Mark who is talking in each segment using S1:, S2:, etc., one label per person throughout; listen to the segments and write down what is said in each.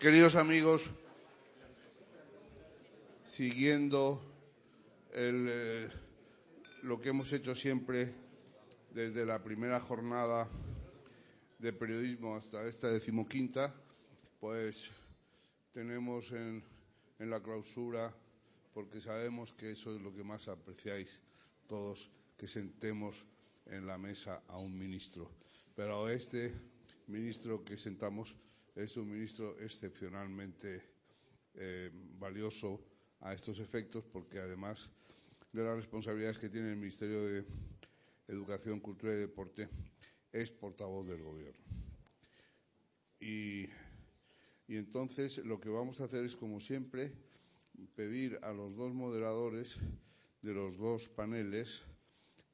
S1: Queridos amigos, siguiendo eh, lo que hemos hecho siempre desde la primera jornada de periodismo hasta esta decimoquinta, pues tenemos en, en la clausura, porque sabemos que eso es lo que más apreciáis todos, que sentemos en la mesa a un ministro. Pero este ministro que sentamos es un ministro excepcionalmente eh, valioso a estos efectos porque además de las responsabilidades que tiene el Ministerio de Educación, Cultura y Deporte, es portavoz del Gobierno. Y, y entonces lo que vamos a hacer es, como siempre, pedir a los dos moderadores de los dos paneles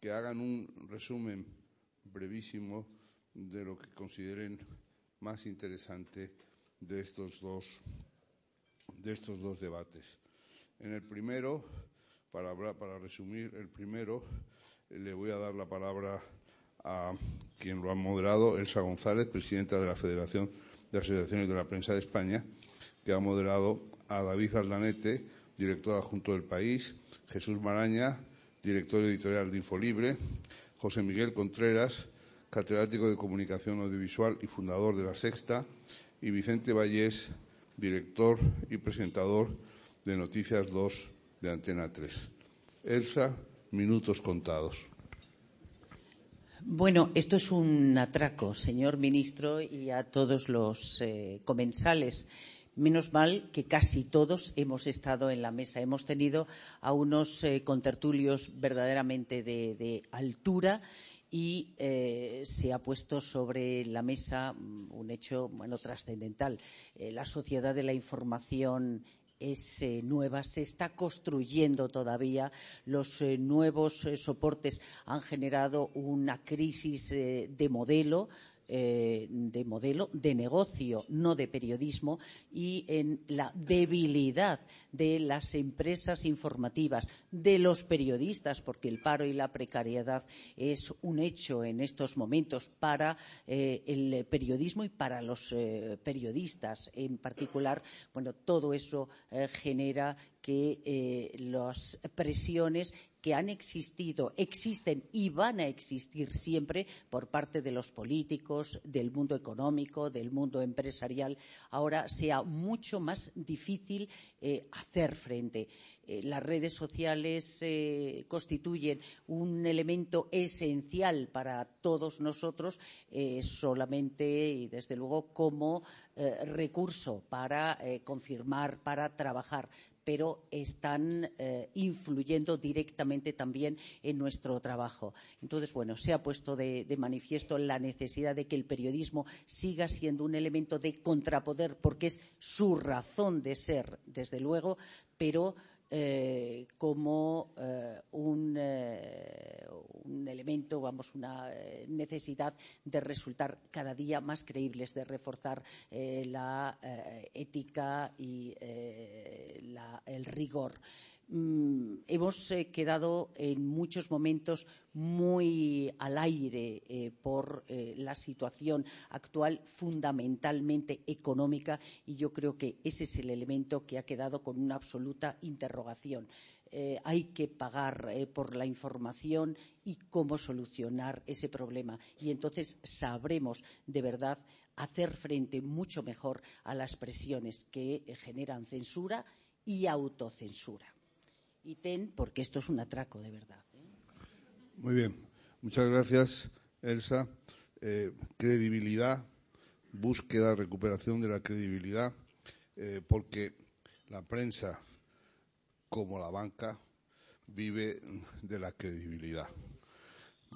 S1: que hagan un resumen brevísimo de lo que consideren más interesante de estos dos, de estos dos debates. En el primero, para, para resumir el primero, le voy a dar la palabra a quien lo ha moderado, Elsa González, presidenta de la Federación de Asociaciones de la Prensa de España, que ha moderado a David Aldanete, director adjunto del País, Jesús Maraña, director editorial de Infolibre, José Miguel Contreras, catedrático de Comunicación Audiovisual y fundador de La Sexta, y Vicente Vallés, director y presentador de Noticias 2 de Antena 3. Elsa, minutos contados.
S2: Bueno, esto es un atraco, señor ministro, y a todos los eh, comensales. Menos mal que casi todos hemos estado en la mesa. Hemos tenido a unos eh, contertulios verdaderamente de, de altura y eh, se ha puesto sobre la mesa mm, un hecho bueno trascendental. Eh, la sociedad de la información es eh, nueva, se está construyendo todavía. Los nuevos soportes han generado una crisis de modelo eh, de modelo de negocio, no de periodismo, y en la debilidad de las empresas informativas, de los periodistas, porque el paro y la precariedad es un hecho en estos momentos para eh, el periodismo y para los eh, periodistas en particular. Bueno, todo eso genera que eh, las presiones que han existido, existen y van a existir siempre por parte de los políticos, del mundo económico, del mundo empresarial, ahora sea mucho más difícil eh, hacer frente. Eh, las redes sociales eh, constituyen un elemento esencial para todos nosotros eh, solamente y desde luego como recurso para confirmar, para trabajar pero están influyendo directamente también en nuestro trabajo. Entonces, bueno, se ha puesto de, manifiesto la necesidad de que el periodismo siga siendo un elemento de contrapoder, porque es su razón de ser, desde luego, pero eh, como eh, un, eh, un, elemento, vamos, una eh, necesidad de resultar cada día más creíbles, de reforzar la ética y la, el rigor mmm, hemos eh, quedado en muchos momentos muy al aire eh, por eh, la situación actual fundamentalmente económica y yo creo que ese es el elemento que ha quedado con una absoluta interrogación. Hay que pagar por la información y cómo solucionar ese problema. Y entonces sabremos de verdad hacer frente mucho mejor a las presiones que generan censura y autocensura ítem porque esto es un atraco de verdad. ¿eh?
S1: Muy bien, muchas gracias, Elsa. Eh, credibilidad, búsqueda, recuperación de la credibilidad, eh, porque la prensa, como la banca, vive de la credibilidad.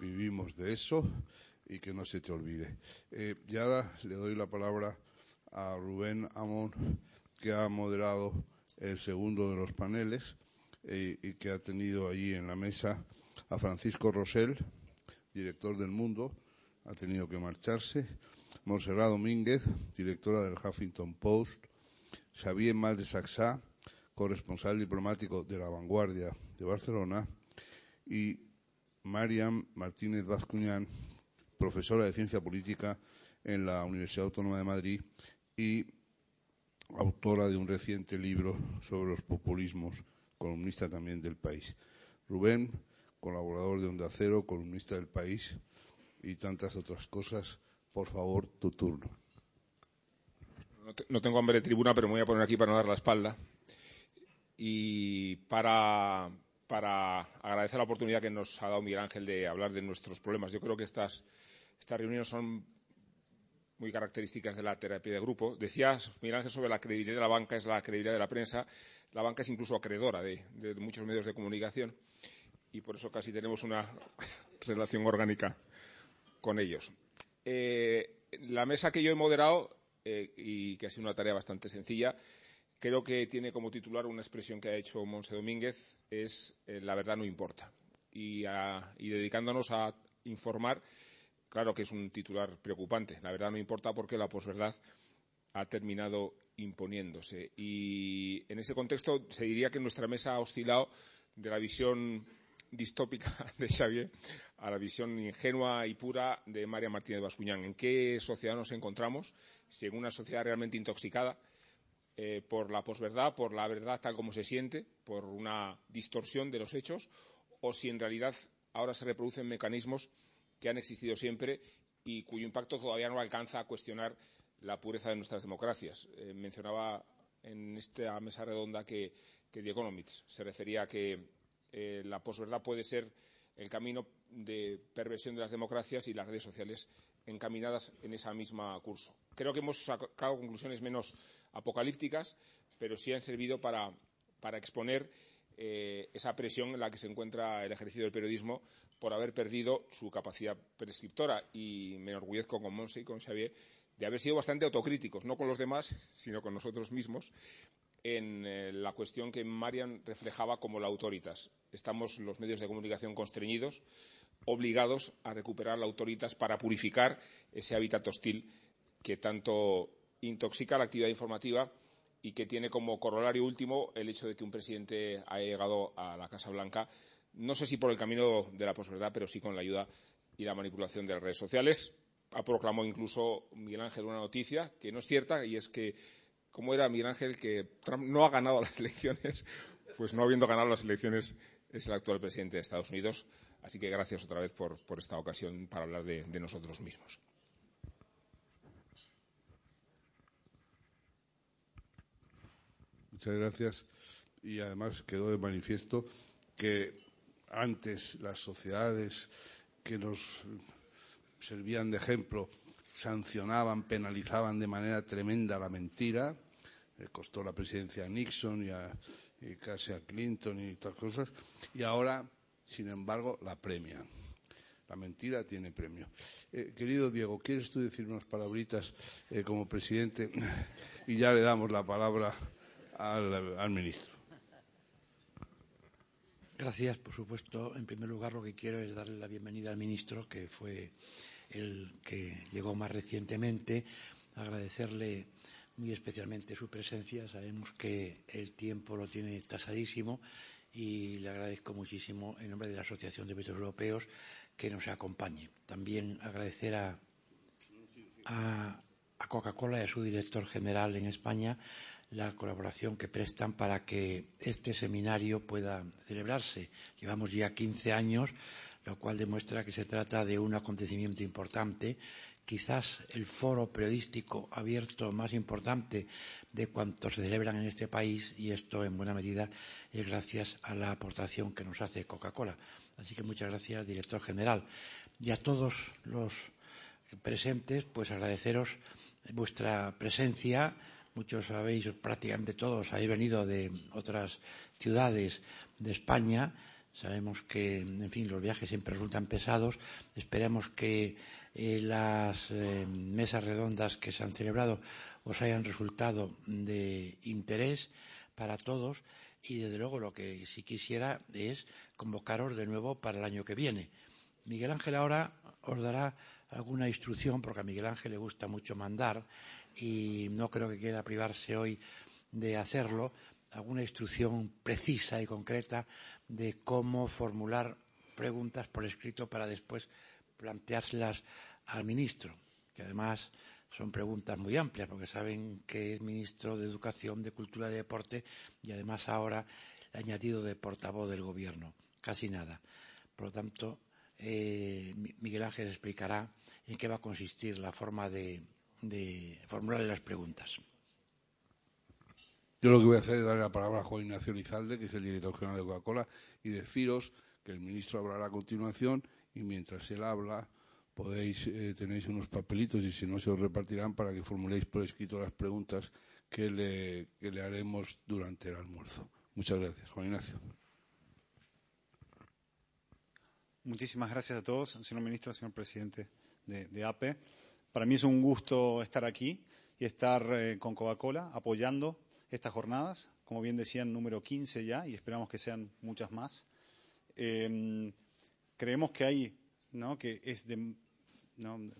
S1: Vivimos de eso y que no se te olvide. Y ahora le doy la palabra a Rubén Amón, que ha moderado el segundo de los paneles eh, y que ha tenido allí en la mesa a Francisco Rosell, director del Mundo, ha tenido que marcharse, Monserrat Domínguez, directora del Huffington Post, Xavier Mal de Saxá, corresponsal diplomático de La Vanguardia de Barcelona, y Mariam Martínez Vazcuñán, profesora de Ciencia Política en la Universidad Autónoma de Madrid y autora de un reciente libro sobre los populismos, columnista también del país. Rubén, colaborador de Onda Cero, columnista del país y tantas otras cosas. Por favor, tu turno.
S3: No, tengo hambre de tribuna, pero me voy a poner aquí para no dar la espalda. Y para, agradecer la oportunidad que nos ha dado Miguel Ángel de hablar de nuestros problemas. Yo creo que estas, estas reuniones son muy características de la terapia de grupo. Decía Miguel Ángel sobre la credibilidad de la banca, es la credibilidad de la prensa. La banca es incluso acreedora de, muchos medios de comunicación y por eso casi tenemos una relación orgánica con ellos. Eh, la mesa que yo he moderado eh, y que ha sido una tarea bastante sencilla, creo que tiene como titular una expresión que ha hecho Monse Domínguez, es eh, la verdad no importa. Y dedicándonos a informar Claro que es un titular preocupante. La verdad no importa porque la posverdad ha terminado imponiéndose. Y en ese contexto se diría que nuestra mesa ha oscilado de la visión distópica de Xavier a la visión ingenua y pura de María Martínez Bascuñán. ¿En qué sociedad nos encontramos? Si en una sociedad realmente intoxicada eh, por la posverdad, por la verdad tal como se siente, por una distorsión de los hechos, o si en realidad ahora se reproducen mecanismos que han existido siempre y cuyo impacto todavía no alcanza a cuestionar la pureza de nuestras democracias. Eh, mencionaba en esta mesa redonda que, The Economics se refería a que eh, la posverdad puede ser el camino de perversión de las democracias y las redes sociales encaminadas en ese mismo curso. Creo que hemos sacado conclusiones menos apocalípticas, pero sí han servido para exponer eh, esa presión en la que se encuentra el ejercicio del periodismo por haber perdido su capacidad prescriptora. Y me enorgullezco con Monse y con Xavier de haber sido bastante autocríticos, no con los demás, sino con nosotros mismos, en eh, la cuestión que Marian reflejaba como la autoritas. Estamos los medios de comunicación constreñidos, obligados a recuperar la autoritas para purificar ese hábitat hostil que tanto intoxica la actividad informativa y que tiene como corolario último el hecho de que un presidente haya llegado a la Casa Blanca, no sé si por el camino de la posverdad, pero sí con la ayuda y la manipulación de las redes sociales. Ha proclamado incluso Miguel Ángel una noticia que no es cierta y es que, como era Miguel Ángel, que Trump no ha ganado las elecciones, pues no habiendo ganado las elecciones es el actual presidente de Estados Unidos. Así que gracias otra vez por, esta ocasión para hablar de nosotros mismos.
S1: Muchas gracias. Y además quedó de manifiesto que antes las sociedades que nos servían de ejemplo sancionaban, penalizaban de manera tremenda la mentira. Le costó la presidencia a Nixon y, casi a Clinton y estas cosas. Y ahora, sin embargo, la premian. La mentira tiene premio. Eh, querido Diego, ¿quieres tú decir unas palabritas eh, como presidente? Y ya le damos la palabra al, ministro.
S4: Gracias, por supuesto. En primer lugar, lo que quiero es darle la bienvenida al ministro, que fue el que llegó más recientemente. Agradecerle muy especialmente su presencia. Sabemos que el tiempo lo tiene tasadísimo y le agradezco muchísimo en nombre de la Asociación de Ministros Europeos que nos acompañe. También agradecer a, a Coca-Cola y a su director general en España la colaboración que prestan para que este seminario pueda celebrarse. Llevamos ya 15 años, lo cual demuestra que se trata de un acontecimiento importante, quizás el foro periodístico abierto más importante de cuantos se celebran en este país y esto en buena medida es gracias a la aportación que nos hace Coca-Cola. Así que muchas gracias, director general. Y a todos los presentes, pues agradeceros vuestra presencia muchos sabéis, prácticamente todos, habéis venido de otras ciudades de España. Sabemos que, en fin, los viajes siempre resultan pesados. Esperemos que eh, las eh, mesas redondas que se han celebrado os hayan resultado de interés para todos y, desde luego, lo que sí quisiera es convocaros de nuevo para el año que viene. Miguel Ángel ahora os dará alguna instrucción, porque a Miguel Ángel le gusta mucho mandar y no creo que quiera privarse hoy de hacerlo, alguna instrucción precisa y concreta de cómo formular preguntas por escrito para después planteárselas al ministro, que además son preguntas muy amplias, porque saben que es ministro de Educación, de Cultura y Deporte y además ahora añadido de portavoz del Gobierno. Casi nada. Por lo tanto, eh, Miguel Ángel explicará en qué va a consistir la forma de, de formular las preguntas.
S1: Yo lo que voy a hacer es darle la palabra a Juan Ignacio Lizalde, que es el director general de Coca-Cola, y deciros que el ministro hablará a continuación y mientras él habla podéis eh, tenéis unos papelitos y si no se os repartirán para que formuléis por escrito las preguntas que le, que le haremos durante el almuerzo. Muchas gracias. Juan Ignacio.
S5: Muchísimas gracias a todos, señor ministro, señor presidente de, APE. Para mí es un gusto estar aquí y estar eh, con Coca-Cola apoyando estas jornadas, como bien decían, número 15 ya, y esperamos que sean muchas más. Em, creemos que hay, que es de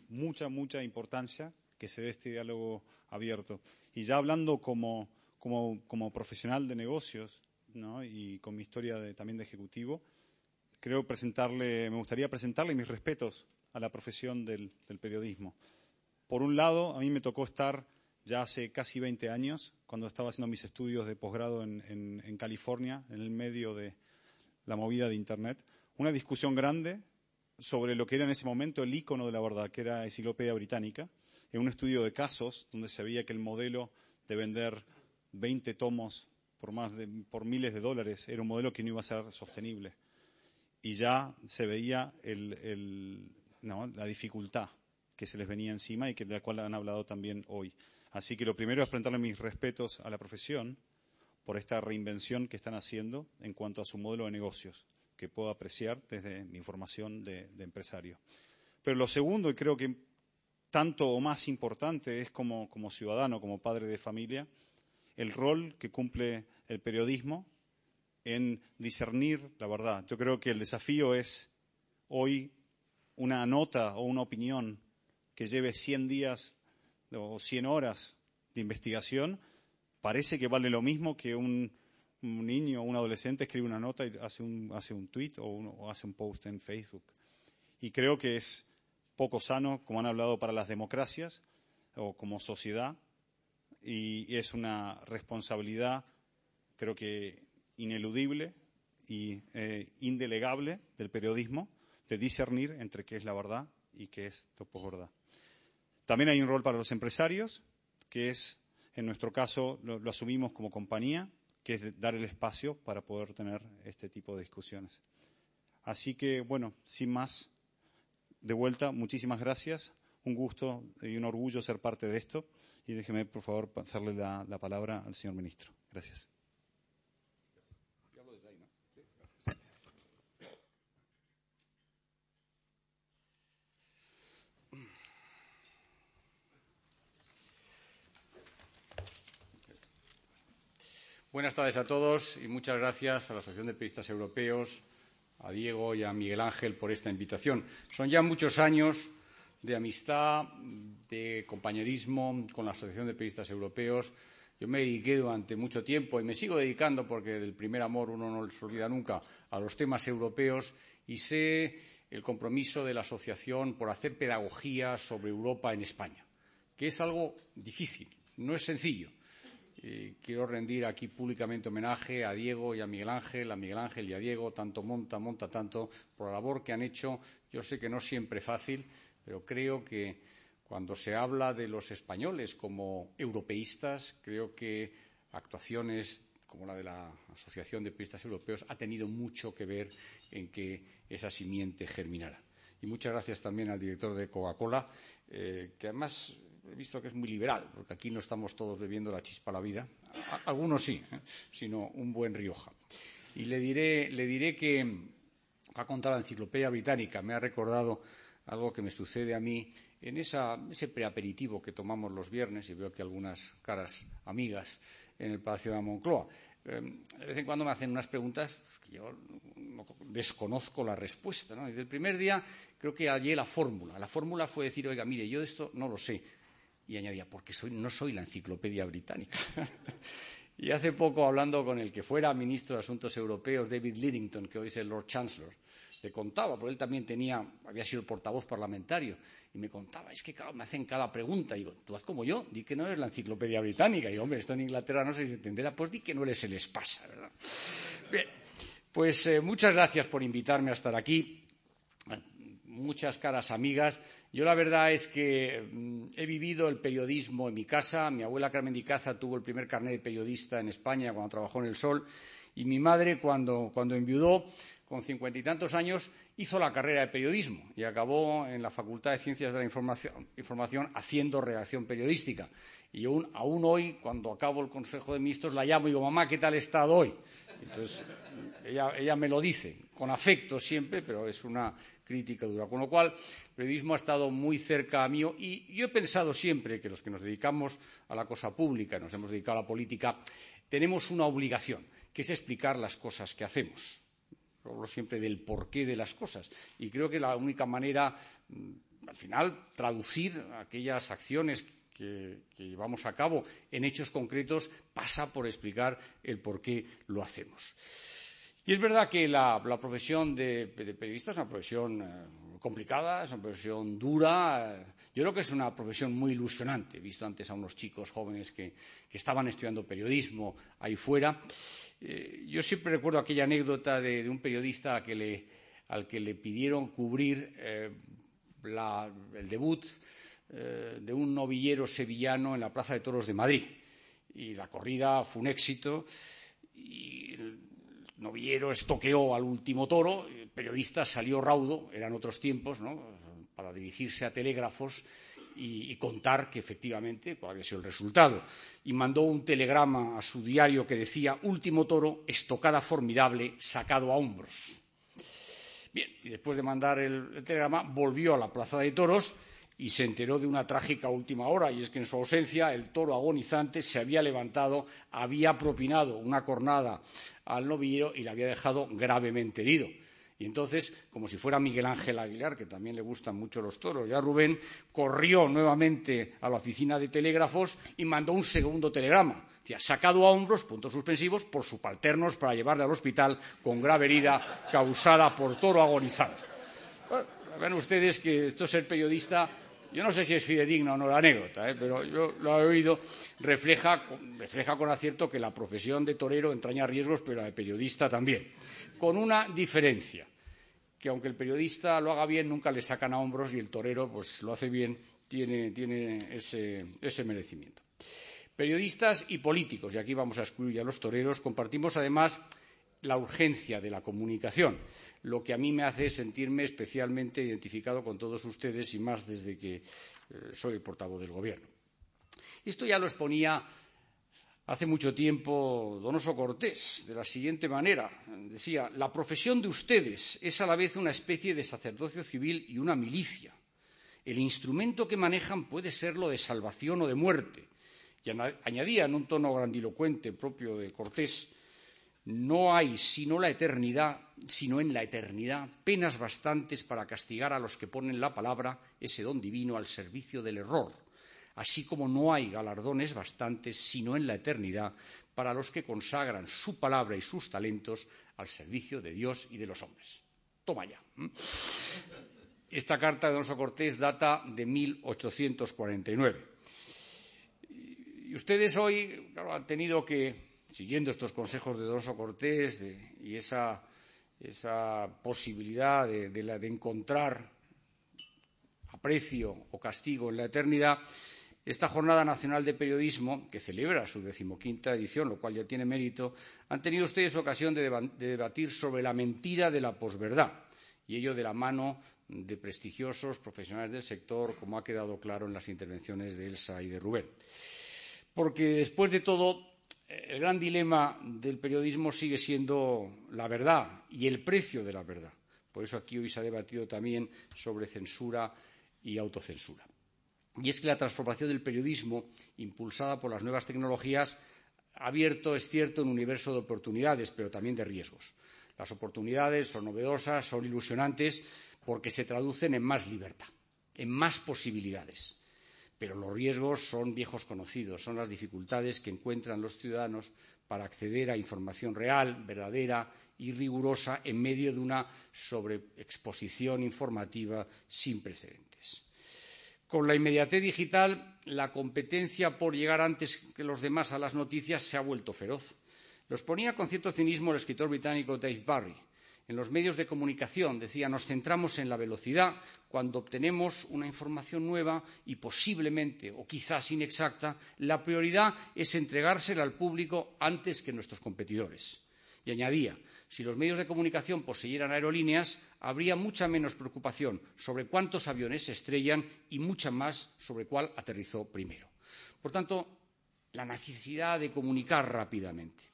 S5: mucha, mucha importancia que se dé este diálogo abierto. Y ya hablando como, como, profesional de negocios y con mi historia de, también de ejecutivo, creo presentarle, me gustaría presentarle mis respetos a la profesión del, periodismo. Por un lado, a mí me tocó estar ya hace casi 20 años, cuando estaba haciendo mis estudios de posgrado en, California, en el medio de la movida de Internet, una discusión grande sobre lo que era en ese momento el icono de la verdad, que era Enciclopedia Británica, en un estudio de casos donde se veía que el modelo de vender 20 tomos por, más de, por miles de dólares era un modelo que no iba a ser sostenible. Y ya se veía la dificultad que se les venía encima y que, de la cual han hablado también hoy. Así que lo primero es presentarle mis respetos a la profesión por esta reinvención que están haciendo en cuanto a su modelo de negocios, que puedo apreciar desde mi formación de, empresario. Pero lo segundo, y creo que tanto o más importante, es como, como ciudadano, como padre de familia, el rol que cumple el periodismo en discernir la verdad. Yo creo que el desafío es hoy una nota o una opinión que lleve 100 días o 100 horas de investigación, parece que vale lo mismo que un, niño o un adolescente escribe una nota y hace un, hace un tweet o, hace un post en Facebook. Y creo que es poco sano, como han hablado, para las democracias o como sociedad, y es una responsabilidad, creo que ineludible y eh, indelegable del periodismo de discernir entre qué es la verdad y qué es la posverdad. También hay un rol para los empresarios, que es, en nuestro caso, lo, asumimos como compañía, que es dar el espacio para poder tener este tipo de discusiones. Así que, bueno, sin más, de vuelta, muchísimas gracias. Un gusto y un orgullo ser parte de esto. Y déjeme, por favor, pasarle la, la palabra al señor ministro. Gracias.
S6: Buenas tardes a todos y muchas gracias a la Asociación de Periodistas Europeos, a Diego y a Miguel Ángel por esta invitación. Son ya muchos años de amistad, de compañerismo con la Asociación de Periodistas Europeos. Yo me dediqué durante mucho tiempo y me sigo dedicando porque del primer amor uno no se olvida nunca a los temas europeos y sé el compromiso de la asociación por hacer pedagogía sobre Europa en España, que es algo difícil, no es sencillo quiero rendir aquí públicamente homenaje a Diego y a Miguel Ángel, a Miguel Ángel y a Diego, tanto monta, monta tanto, por la labor que han hecho. Yo sé que no siempre fácil, pero creo que cuando se habla de los españoles como europeístas, creo que actuaciones como la de la Asociación de Periodistas Europeos ha tenido mucho que ver en que esa simiente germinara. Y muchas gracias también al director de Coca-Cola, eh, que además he visto que es muy liberal, porque aquí no estamos todos bebiendo la chispa a la vida. algunos sí, ¿eh? sino un buen Rioja. Y le diré, le diré que ha contado la enciclopedia británica, me ha recordado algo que me sucede a mí en ese preaperitivo que tomamos los viernes, y veo aquí algunas caras amigas en el Palacio de la Moncloa. Em, de vez en cuando me hacen unas preguntas que yo desconozco la respuesta. Desde el primer día creo que hallé la fórmula. La fórmula fue decir, oiga, mire, yo esto no lo sé y añadía, porque no soy la enciclopedia británica. y hace poco, hablando con el que fuera ministro de Asuntos Europeos, David Lidington, que hoy es el Lord Chancellor, le contaba, porque él también tenía, había sido portavoz parlamentario, y me contaba, es que claro, me hacen cada pregunta. Y digo, tú haz como yo, di que no eres la enciclopedia británica. Y digo, hombre, esto en Inglaterra no se entenderá, pues di que no eres el espasa, ¿verdad? Bien, pues eh, muchas gracias por invitarme a estar aquí. Muchas caras amigas. Yo la verdad es que mm, he vivido el periodismo en mi casa. Mi abuela Carmen Dicaza tuvo el primer carnet de periodista en España cuando trabajó en El Sol. Y mi madre, cuando, cuando enviudó, con cincuenta y tantos años, hizo la carrera de periodismo y acabó en la Facultad de Ciencias de la Información, haciendo redacción periodística. Y aún, hoy, cuando acabo el Consejo de Ministros, la llamo y digo, mamá, ¿qué tal he estado hoy? Entonces, ella, me lo dice, con afecto siempre, pero es una crítica dura. Con lo cual, el periodismo ha estado muy cerca a mí y yo he pensado siempre que los que nos dedicamos a la cosa pública, nos hemos dedicado a la política, tenemos una obligación, que es explicar las cosas que hacemos hablo siempre del porqué de las cosas. Y creo que la única manera, mm, al final, traducir aquellas acciones que, llevamos a cabo en hechos concretos pasa por explicar el por qué lo hacemos. Y es verdad que la, la profesión de, de, periodista es una profesión eh, complicada, es una profesión dura. Yo creo que es una profesión muy ilusionante. He visto antes a unos chicos jóvenes que, que estaban estudiando periodismo ahí fuera eh, yo siempre recuerdo aquella anécdota de, un periodista a que le, al que le pidieron cubrir eh, la, el debut eh, de un novillero sevillano en la Plaza de Toros de Madrid. Y la corrida fue un éxito novillero estoqueó al último toro, el periodista salió raudo, eran otros tiempos, ¿no? para dirigirse a telégrafos y, contar que efectivamente cuál había sido el resultado. Y mandó un telegrama a su diario que decía último toro, estocada formidable, sacado a hombros. Bien, y después de mandar el telegrama volvió a la plaza de toros y se enteró de una trágica última hora, y es que en su ausencia el toro agonizante se había levantado, había propinado una cornada al novillero y le había dejado gravemente herido. Y entonces, como si fuera Miguel Ángel Aguilar, que también le gustan mucho los toros, ya Rubén corrió nuevamente a la oficina de telégrafos y mandó un segundo telegrama. Decía, sacado a hombros, puntos suspensivos, por subalternos para llevarle al hospital con grave herida causada por toro agonizante. Bueno, vean ustedes que esto es ser periodista yo no sé si es fidedigna o no la anécdota, ¿eh? pero yo lo he oído, refleja, refleja, con acierto que la profesión de torero entraña riesgos, pero la de periodista también. Con una diferencia, que aunque el periodista lo haga bien, nunca le sacan a hombros y el torero, pues lo hace bien, tiene, ese, ese merecimiento. Periodistas y políticos, y aquí vamos a excluir a los toreros, compartimos además la urgencia de la comunicación, lo que a mí me hace sentirme especialmente identificado con todos ustedes y más desde que eh, soy portavoz del Gobierno. Esto ya lo exponía hace mucho tiempo Donoso Cortés de la siguiente manera. Decía, la profesión de ustedes es a la vez una especie de sacerdocio civil y una milicia. El instrumento que manejan puede ser lo de salvación o de muerte. Y añadía en un tono grandilocuente propio de Cortés, no hay sino la eternidad, sino en la eternidad, penas bastantes para castigar a los que ponen la palabra, ese don divino, al servicio del error, así como no hay galardones bastantes, sino en la eternidad, para los que consagran su palabra y sus talentos al servicio de Dios y de los hombres. Toma ya. Esta carta de Alonso Cortés data de 1849. Y ustedes hoy claro, han tenido que siguiendo estos consejos de Donoso Cortés y esa, posibilidad de, encontrar aprecio o castigo en la eternidad, esta Jornada Nacional de Periodismo, que celebra su decimoquinta edición, lo cual ya tiene mérito, han tenido ustedes ocasión de, de debatir sobre la mentira de la posverdad, y ello de la mano de prestigiosos profesionales del sector, como ha quedado claro en las intervenciones de Elsa y de Rubén. Porque, después de todo, el gran dilema del periodismo sigue siendo la verdad y el precio de la verdad. Por eso aquí hoy se ha debatido también sobre censura y autocensura. Y es que la transformación del periodismo, impulsada por las nuevas tecnologías, ha abierto, es cierto, un universo de oportunidades, pero también de riesgos. Las oportunidades son novedosas, son ilusionantes, porque se traducen en más libertad, en más posibilidades pero los riesgos son viejos conocidos, son las dificultades que encuentran los ciudadanos para acceder a información real, verdadera y rigurosa en medio de una sobreexposición informativa sin precedentes. Con la inmediatez digital, la competencia por llegar antes que los demás a las noticias se ha vuelto feroz. Los ponía con cierto cinismo el escritor británico Dave Barry. En los medios de comunicación, decía, nos centramos en la velocidad cuando obtenemos una información nueva y posiblemente o quizás inexacta, la prioridad es entregársela al público antes que nuestros competidores. Y añadía, si los medios de comunicación poseyeran aerolíneas, habría mucha menos preocupación sobre cuántos aviones se estrellan y mucha más sobre cuál aterrizó primero. Por tanto, la necesidad de comunicar rápidamente.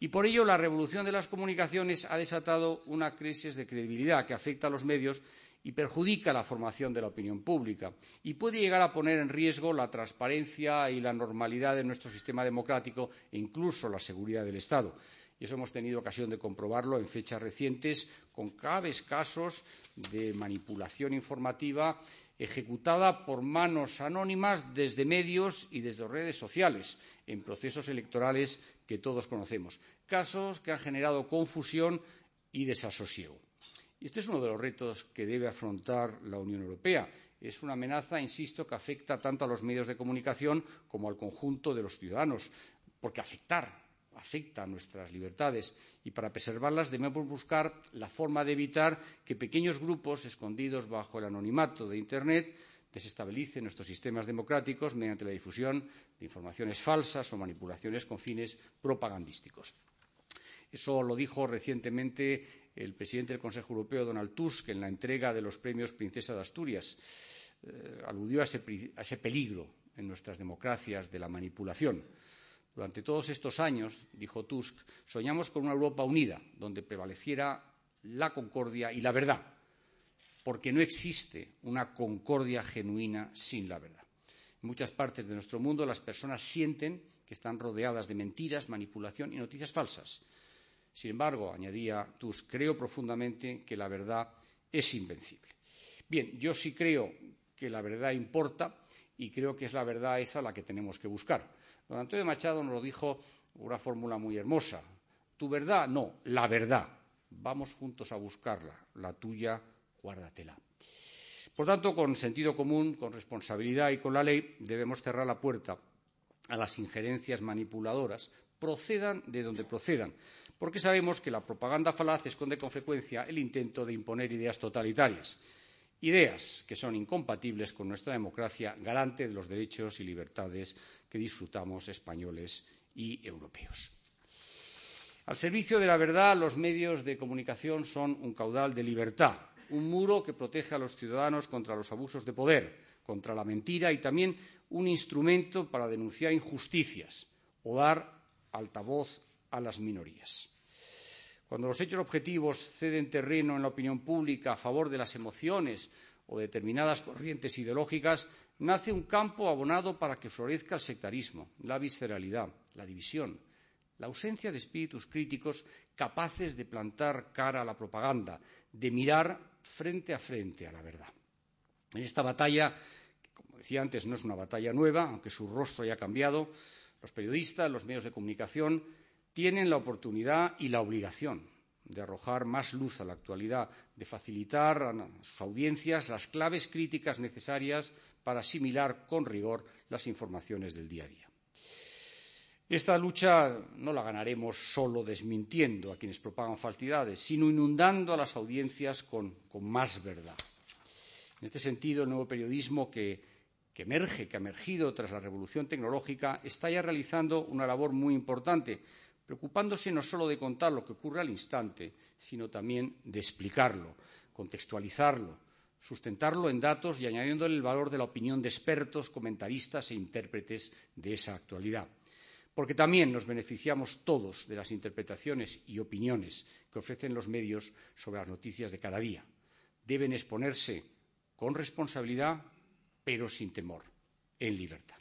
S6: Y por ello la revolución de las comunicaciones ha desatado una crisis de credibilidad que afecta a los medios y perjudica la formación de la opinión pública y puede llegar a poner en riesgo la transparencia y la normalidad de nuestro sistema democrático e incluso la seguridad del Estado. Y eso hemos tenido ocasión de comprobarlo en fechas recientes con graves casos de manipulación informativa ejecutada por manos anónimas desde medios y desde redes sociales en procesos electorales que todos conocemos. Casos que han generado confusión y desasosiego. Y este es uno de los retos que debe afrontar la Unión Europea. Es una amenaza, insisto, que afecta tanto a los medios de comunicación como al conjunto de los ciudadanos, porque afectar afecta a nuestras libertades y para preservarlas debemos buscar la forma de evitar que pequeños grupos escondidos bajo el anonimato de Internet desestabilicen nuestros sistemas democráticos mediante la difusión de informaciones falsas o manipulaciones con fines propagandísticos. Eso lo dijo recientemente el presidente del Consejo Europeo, Donald Tusk, en la entrega de los premios Princesa de Asturias. Eh, aludió a ese, a ese peligro en nuestras democracias de la manipulación. Durante todos estos años, dijo Tusk, soñamos con una Europa unida, donde prevaleciera la concordia y la verdad, porque no existe una concordia genuina sin la verdad. En muchas partes de nuestro mundo las personas sienten que están rodeadas de mentiras, manipulación y noticias falsas. Sin embargo, añadía Tusk, creo profundamente que la verdad es invencible. Bien, yo sí creo que la verdad importa y creo que es la verdad esa la que tenemos que buscar. Don Antonio Machado nos lo dijo una fórmula muy hermosa. Tu verdad, no, la verdad. Vamos juntos a buscarla. La tuya, guárdatela. Por tanto, con sentido común, con responsabilidad y con la ley, debemos cerrar la puerta a las injerencias manipuladoras, procedan de donde procedan, porque sabemos que la propaganda falaz esconde con frecuencia el intento de imponer ideas totalitarias ideas que son incompatibles con nuestra democracia garante de los derechos y libertades que disfrutamos españoles y europeos. Al servicio de la verdad, los medios de comunicación son un caudal de libertad, un muro que protege a los ciudadanos contra los abusos de poder, contra la mentira y también un instrumento para denunciar injusticias o dar altavoz a las minorías. Cuando los hechos objetivos ceden terreno en la opinión pública a favor de las emociones o determinadas corrientes ideológicas, nace un campo abonado para que florezca el sectarismo, la visceralidad, la división, la ausencia de espíritus críticos capaces de plantar cara a la propaganda, de mirar frente a frente a la verdad. En esta batalla, que como decía antes no es una batalla nueva, aunque su rostro haya cambiado, los periodistas, los medios de comunicación tienen la oportunidad y la obligación de arrojar más luz a la actualidad, de facilitar a sus audiencias las claves críticas necesarias para asimilar con rigor las informaciones del día a día. Esta lucha no la ganaremos solo desmintiendo a quienes propagan falsidades, sino inundando a las audiencias con, más verdad. En este sentido, el nuevo periodismo que emerge, que ha emergido tras la revolución tecnológica, está ya realizando una labor muy importante preocupándose no solo de contar lo que ocurre al instante, sino también de explicarlo, contextualizarlo, sustentarlo en datos y añadiéndole el valor de la opinión de expertos, comentaristas e intérpretes de esa actualidad. Porque también nos beneficiamos todos de las interpretaciones y opiniones que ofrecen los medios sobre las noticias de cada día. Deben exponerse con responsabilidad, pero sin temor, en libertad.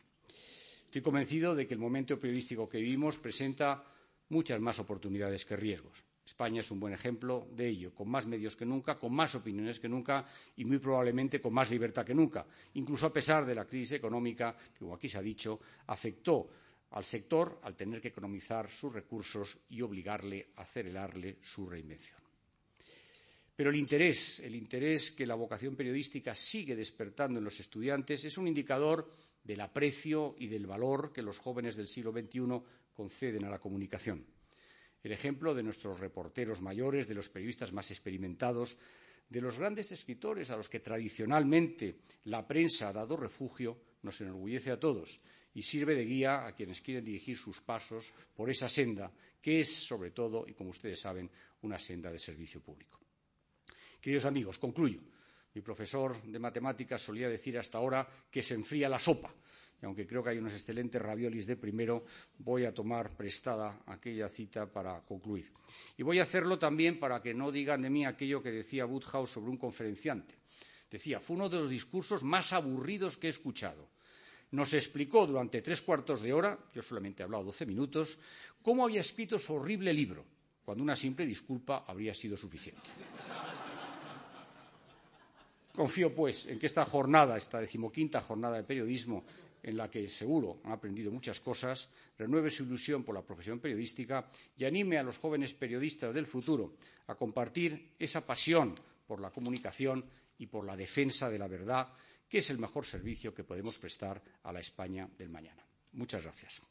S6: Estoy convencido de que el momento periodístico que vivimos presenta muchas más oportunidades que riesgos. España es un buen ejemplo de ello, con más medios que nunca, con más opiniones que nunca y muy probablemente con más libertad que nunca, incluso a pesar de la crisis económica que, como aquí se ha dicho, afectó al sector al tener que economizar sus recursos y obligarle a acelerarle su reinvención. Pero el interés, el interés que la vocación periodística sigue despertando en los estudiantes es un indicador del aprecio y del valor que los jóvenes del siglo XXI conceden a la comunicación el ejemplo de nuestros reporteros mayores, de los periodistas más experimentados, de los grandes escritores a los que tradicionalmente la prensa ha dado refugio, nos enorgullece a todos y sirve de guía a quienes quieren dirigir sus pasos por esa senda, que es, sobre todo, y como ustedes saben, una senda de servicio público. Queridos amigos, concluyo. Mi profesor de matemáticas solía decir hasta ahora que se enfría la sopa y aunque creo que hay unos excelentes raviolis de primero, voy a tomar prestada aquella cita para concluir. Y voy a hacerlo también para que no digan de mí aquello que decía Woodhouse sobre un conferenciante. Decía, fue uno de los discursos más aburridos que he escuchado. Nos explicó durante tres cuartos de hora, yo solamente he hablado doce minutos, cómo había escrito su horrible libro, cuando una simple disculpa habría sido suficiente. Confío, pues, en que esta jornada, esta decimoquinta jornada de periodismo, en la que seguro han aprendido muchas cosas, renueve su ilusión por la profesión periodística y anime a los jóvenes periodistas del futuro a compartir esa pasión por la comunicación y por la defensa de la verdad, que es el mejor servicio que podemos prestar a la España del mañana. Muchas gracias.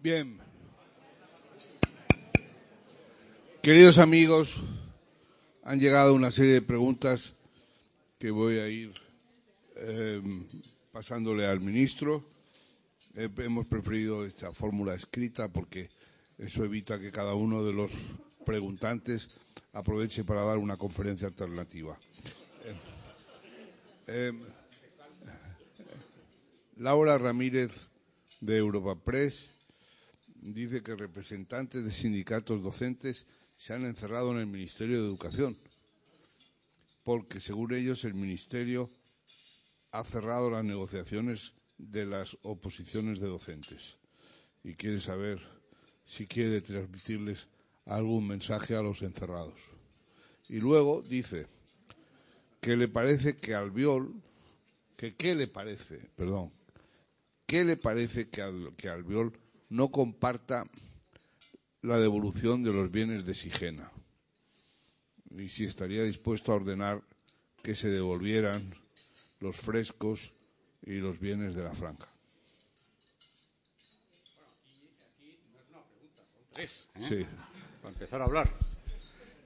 S1: Bien. Queridos amigos, han llegado una serie de preguntas que voy a ir eh, pasándole al ministro. Eh, hemos preferido esta fórmula escrita porque eso evita que cada uno de los preguntantes aproveche para dar una conferencia alternativa. Eh, Laura Ramírez de Europa Press dice que representantes de sindicatos docentes se han encerrado en el Ministerio de Educación, porque según ellos el Ministerio ha cerrado las negociaciones de las oposiciones de docentes y quiere saber si quiere transmitirles algún mensaje a los encerrados. Y luego dice que le parece que Albiol, que qué le parece, perdón, qué le parece que, que Albiol no comparta la devolución de los bienes de Sigena y si estaría dispuesto a ordenar que se devolvieran los frescos y los bienes de la franja.
S6: Tres, ¿eh? Sí. Para empezar a hablar.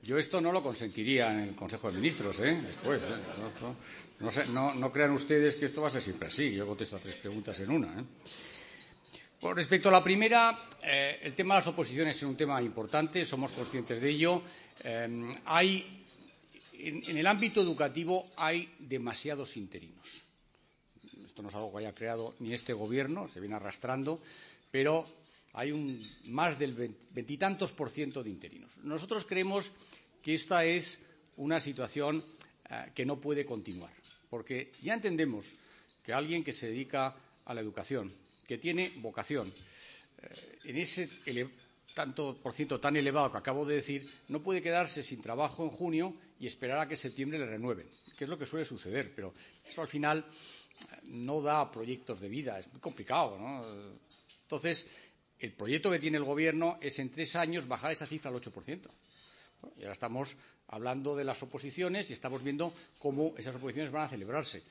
S6: Yo esto no lo consentiría en el Consejo de Ministros, ¿eh? Después, ¿eh? No, no, crean ustedes que esto va a ser siempre así. Yo contesto a tres preguntas en una, ¿eh? Con respecto a la primera, eh, el tema de las oposiciones es un tema importante, somos conscientes de ello. Eh, hay, en, el ámbito educativo hay demasiados interinos. Esto no es algo que haya creado ni este Gobierno, se viene arrastrando, pero hay un, más del veintitantos por ciento de interinos. Nosotros creemos que esta es una situación eh, que no puede continuar, porque ya entendemos que alguien que se dedica a la educación, que tiene vocación. Eh, en ese tanto por ciento tan elevado que acabo de decir, no puede quedarse sin trabajo en junio y esperar a que en septiembre le renueven, que es lo que suele suceder, pero eso al final eh, no da proyectos de vida, es muy complicado. ¿no? Entonces, el proyecto que tiene el Gobierno es en tres años bajar esa cifra al 8%. y ahora estamos hablando de las oposiciones y estamos viendo cómo esas oposiciones van a celebrarse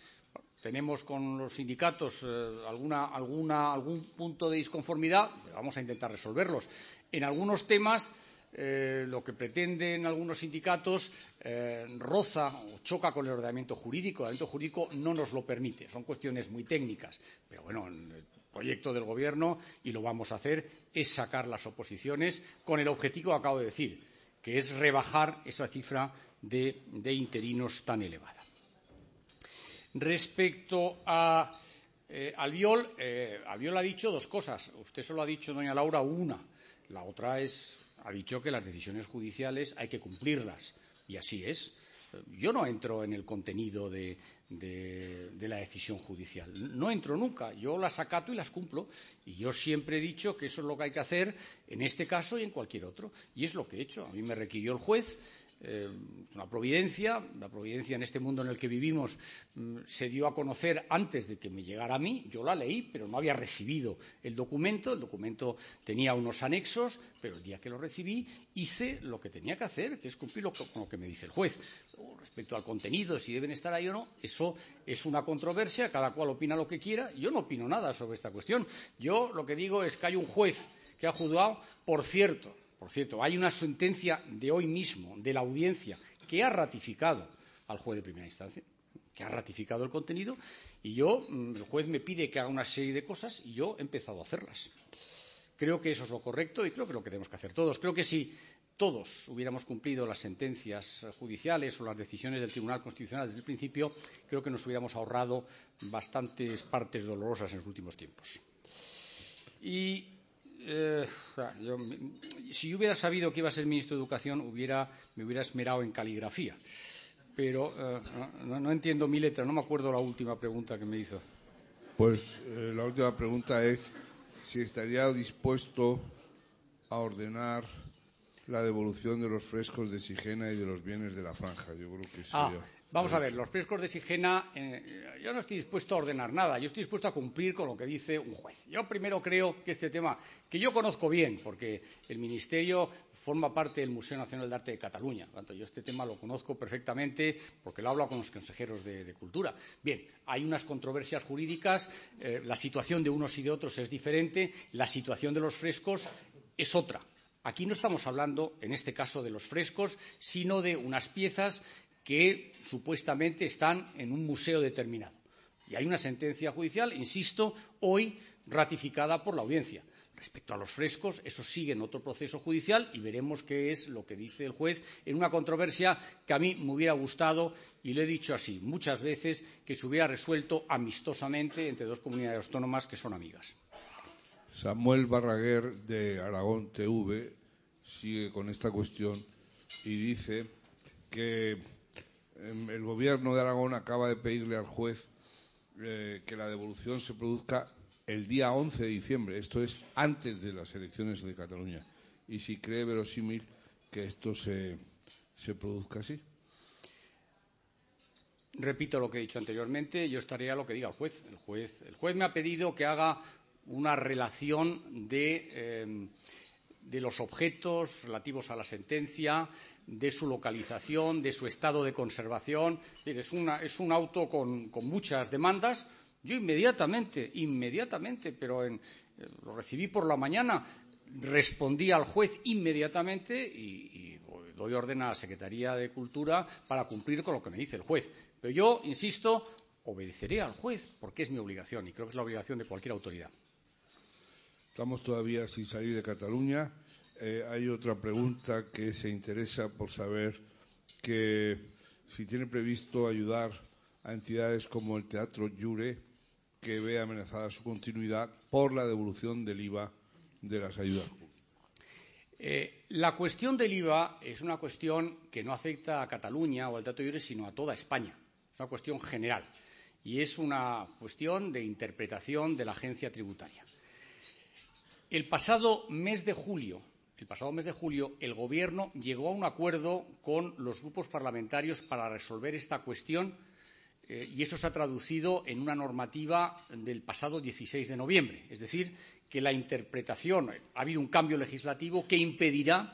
S6: tenemos con los sindicatos eh, algún punto de disconformidad, vamos a intentar resolverlos. En algunos temas, eh, lo que pretenden algunos sindicatos eh, roza o choca con el ordenamiento jurídico. El ordenamiento jurídico no nos lo permite. Son cuestiones muy técnicas. Pero bueno, el proyecto del Gobierno, y lo vamos a hacer, es sacar las oposiciones con el objetivo que acabo de decir, que es rebajar esa cifra de interinos tan elevada. Respecto a eh, Albiol, eh, Albiol ha dicho dos cosas. Usted solo ha dicho, doña Laura, una. La otra es, ha dicho que las decisiones judiciales hay que cumplirlas. Y así es. Yo no entro en el contenido de, de, la decisión judicial. No entro nunca. Yo las acato y las cumplo. Y yo siempre he dicho que eso es lo que hay que hacer en este caso y en cualquier otro. Y es lo que he hecho. A mí me requirió el juez eh, una providencia. La providencia en este mundo en el que vivimos mm, se dio a conocer antes de que me llegara a mí. Yo la leí, pero no había recibido el documento. El documento tenía unos anexos, pero el día que lo recibí hice lo que tenía que hacer, que es cumplir con lo que me dice el juez. Respecto al contenido, si deben estar ahí o no, eso es una controversia. Cada cual opina lo que quiera. Yo no opino nada sobre esta cuestión. Yo lo que digo es que hay un juez que ha juzgado, por cierto, por cierto, hay una sentencia de hoy mismo de la audiencia que ha ratificado al juez de primera instancia, que ha ratificado el contenido, y yo, mm, el juez me pide que haga una serie de cosas y yo he empezado a hacerlas. Creo que eso es lo correcto y creo que es lo que tenemos que hacer todos. Creo que si todos hubiéramos cumplido las sentencias judiciales o las decisiones del Tribunal Constitucional desde el principio, creo que nos hubiéramos ahorrado bastantes partes dolorosas en los últimos tiempos. Y eh, si yo hubiera sabido que iba a ser ministro de Educación, me hubiera esmerado en caligrafía. Pero eh, no, entiendo mi letra, no me acuerdo la última pregunta que me hizo.
S1: Pues eh, la última pregunta es si estaría dispuesto a ordenar la devolución de los frescos de Sigena y de los bienes de la franja. Yo creo que
S6: ah, Vamos a ver, los frescos de Sigena, eh, yo no estoy dispuesto a ordenar nada, yo estoy dispuesto a cumplir con lo que dice un juez. Yo primero creo que este tema, que yo conozco bien, porque el Ministerio forma parte del Museo Nacional de Arte de Cataluña, por tanto, yo este tema lo conozco perfectamente porque lo hablo con los consejeros de, de Cultura. Bien, hay unas controversias jurídicas, eh, la situación de unos y de otros es diferente, la situación de los frescos es otra. Aquí no estamos hablando, en este caso, de los frescos, sino de unas piezas que supuestamente están en un museo determinado. Y hay una sentencia judicial, insisto, hoy ratificada por la audiencia. Respecto a los frescos, eso sigue en otro proceso judicial y veremos qué es lo que dice el juez en una controversia que a mí me hubiera gustado, y lo he dicho así muchas veces, que se hubiera resuelto amistosamente entre dos comunidades autónomas que son amigas.
S1: Samuel Barraguer de Aragón TV sigue con esta cuestión y dice que el gobierno de Aragón acaba de pedirle al juez eh, que la devolución se produzca el día 11 de diciembre, esto es antes de las elecciones de Cataluña. Y si cree verosímil que esto se, se produzca así.
S6: Repito lo que he dicho anteriormente, yo estaría a lo que diga el juez. El juez, el juez me ha pedido que haga una relación de, eh, de los objetos relativos a la sentencia, de su localización, de su estado de conservación. Es, un auto con, muchas demandas. Yo inmediatamente, inmediatamente, pero en, eh, lo recibí por la mañana, respondí al juez inmediatamente y doy orden a la Secretaría de Cultura para cumplir con lo que me dice el juez. Pero yo, insisto, obedeceré al juez porque es mi obligación y creo que es la obligación de cualquier autoridad.
S1: Estamos todavía sin salir de Cataluña eh, hay otra pregunta que se interesa por saber que si tiene previsto ayudar a entidades como el Teatro Llure, que ve amenazada su continuidad por la devolución del IVA de las ayudas.
S6: Eh, la cuestión del IVA es una cuestión que no afecta a Cataluña o al Teatro Llure, sino a toda España. Es una cuestión general y es una cuestión de interpretación de la agencia tributaria. El pasado mes de julio el pasado mes de julio, el Gobierno llegó a un acuerdo con los grupos parlamentarios para resolver esta cuestión eh, y eso se ha traducido en una normativa del pasado 16 de noviembre. Es decir, que la interpretación, ha habido un cambio legislativo que impedirá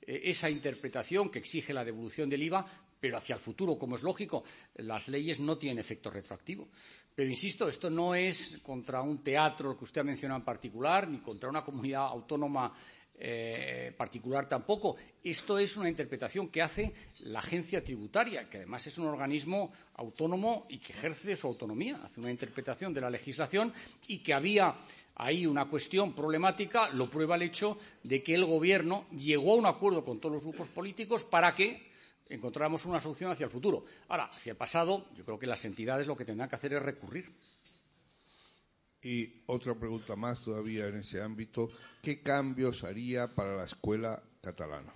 S6: eh, esa interpretación que exige la devolución del IVA, pero hacia el futuro, como es lógico, las leyes no tienen efecto retroactivo. Pero insisto, esto no es contra un teatro que usted ha mencionado en particular, ni contra una comunidad autónoma eh, particular tampoco. Esto es una interpretación que hace la agencia tributaria, que además es un organismo autónomo y que ejerce su autonomía, hace una interpretación de la legislación y que había ahí una cuestión problemática, lo prueba el hecho de que el Gobierno llegó a un acuerdo con todos los grupos políticos para que encontráramos una solución hacia el futuro. Ahora, hacia el pasado, yo creo que las entidades lo que tendrán que hacer es recurrir.
S1: Y otra pregunta más todavía en ese ámbito, ¿qué cambios haría para la escuela catalana?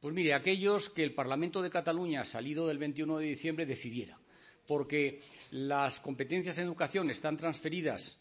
S6: Pues mire, aquellos que el Parlamento de Cataluña, salido del 21 de diciembre, decidiera, porque las competencias en educación están transferidas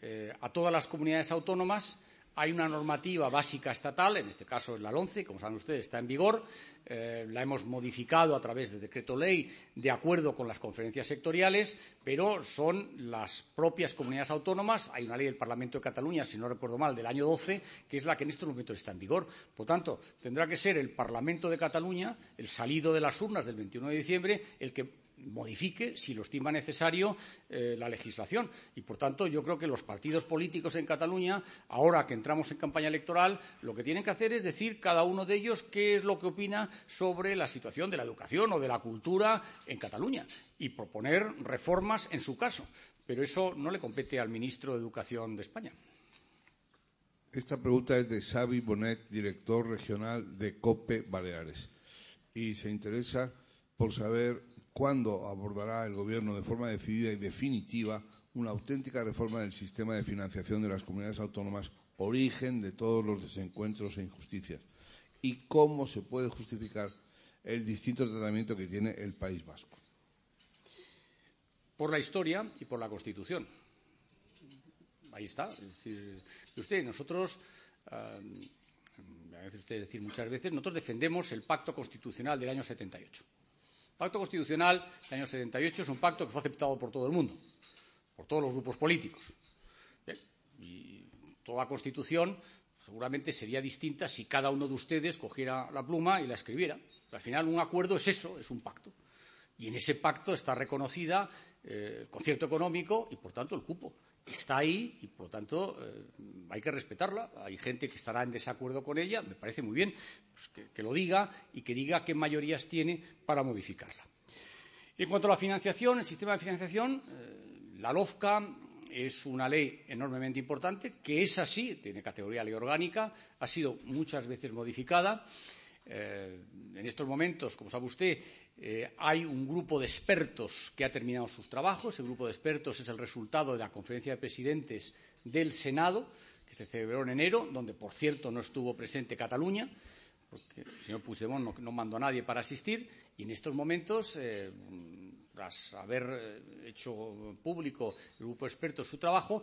S6: eh, a todas las comunidades autónomas hay una normativa básica estatal, en este caso es la LONCE, como saben ustedes, está en vigor. Eh, la hemos modificado a través de decreto ley de acuerdo con las conferencias sectoriales, pero son las propias comunidades autónomas. Hay una ley del Parlamento de Cataluña, si no recuerdo mal, del año 12, que es la que en estos momentos está en vigor. Por tanto, tendrá que ser el Parlamento de Cataluña, el salido de las urnas del 21 de diciembre, el que modifique, si lo estima necesario, eh, la legislación. Y, por tanto, yo creo que los partidos políticos en Cataluña, ahora que entramos en campaña electoral, lo que tienen que hacer es decir cada uno de ellos qué es lo que opina sobre la situación de la educación o de la cultura en Cataluña y proponer reformas en su caso. Pero eso no le compete al ministro de Educación de España.
S1: Esta pregunta es de Xavi Bonet, director regional de COPE Baleares. Y se interesa por saber cuándo abordará el Gobierno de forma decidida y definitiva una auténtica reforma del sistema de financiación de las comunidades autónomas, origen de todos los desencuentros e injusticias, y cómo se puede justificar el distinto tratamiento que tiene el País Vasco.
S6: Por la historia y por la Constitución. Ahí está. Es decir, usted, nosotros, uh, a veces usted decir muchas veces, nosotros defendemos el pacto constitucional del año 78 El pacto constitucional del año 78 es un pacto que fue aceptado por todo el mundo, por todos los grupos políticos. Y toda Constitución seguramente sería distinta si cada uno de ustedes cogiera la pluma y la escribiera. Al final, un acuerdo es eso, es un pacto. Y en ese pacto está reconocida eh, el concierto económico y, por tanto, el cupo está ahí y, por lo tanto, eh, hay que respetarla. Hay gente que estará en desacuerdo con ella, me parece muy bien pues que, lo diga y que diga qué mayorías tiene para modificarla. En cuanto a la financiación, el sistema de financiación, eh, la LOFCA es una ley enormemente importante, que es así, tiene categoría ley orgánica, ha sido muchas veces modificada. Eh, en estos momentos, como sabe usted, eh, hay un grupo de expertos que ha terminado sus trabajos. El grupo de expertos es el resultado de la conferencia de presidentes del Senado, que se celebró en enero, donde, por cierto, no estuvo presente Cataluña, porque el señor Puigdemont no, mandó a nadie para asistir. Y en estos momentos, eh, tras haber eh, hecho público el grupo de expertos su trabajo,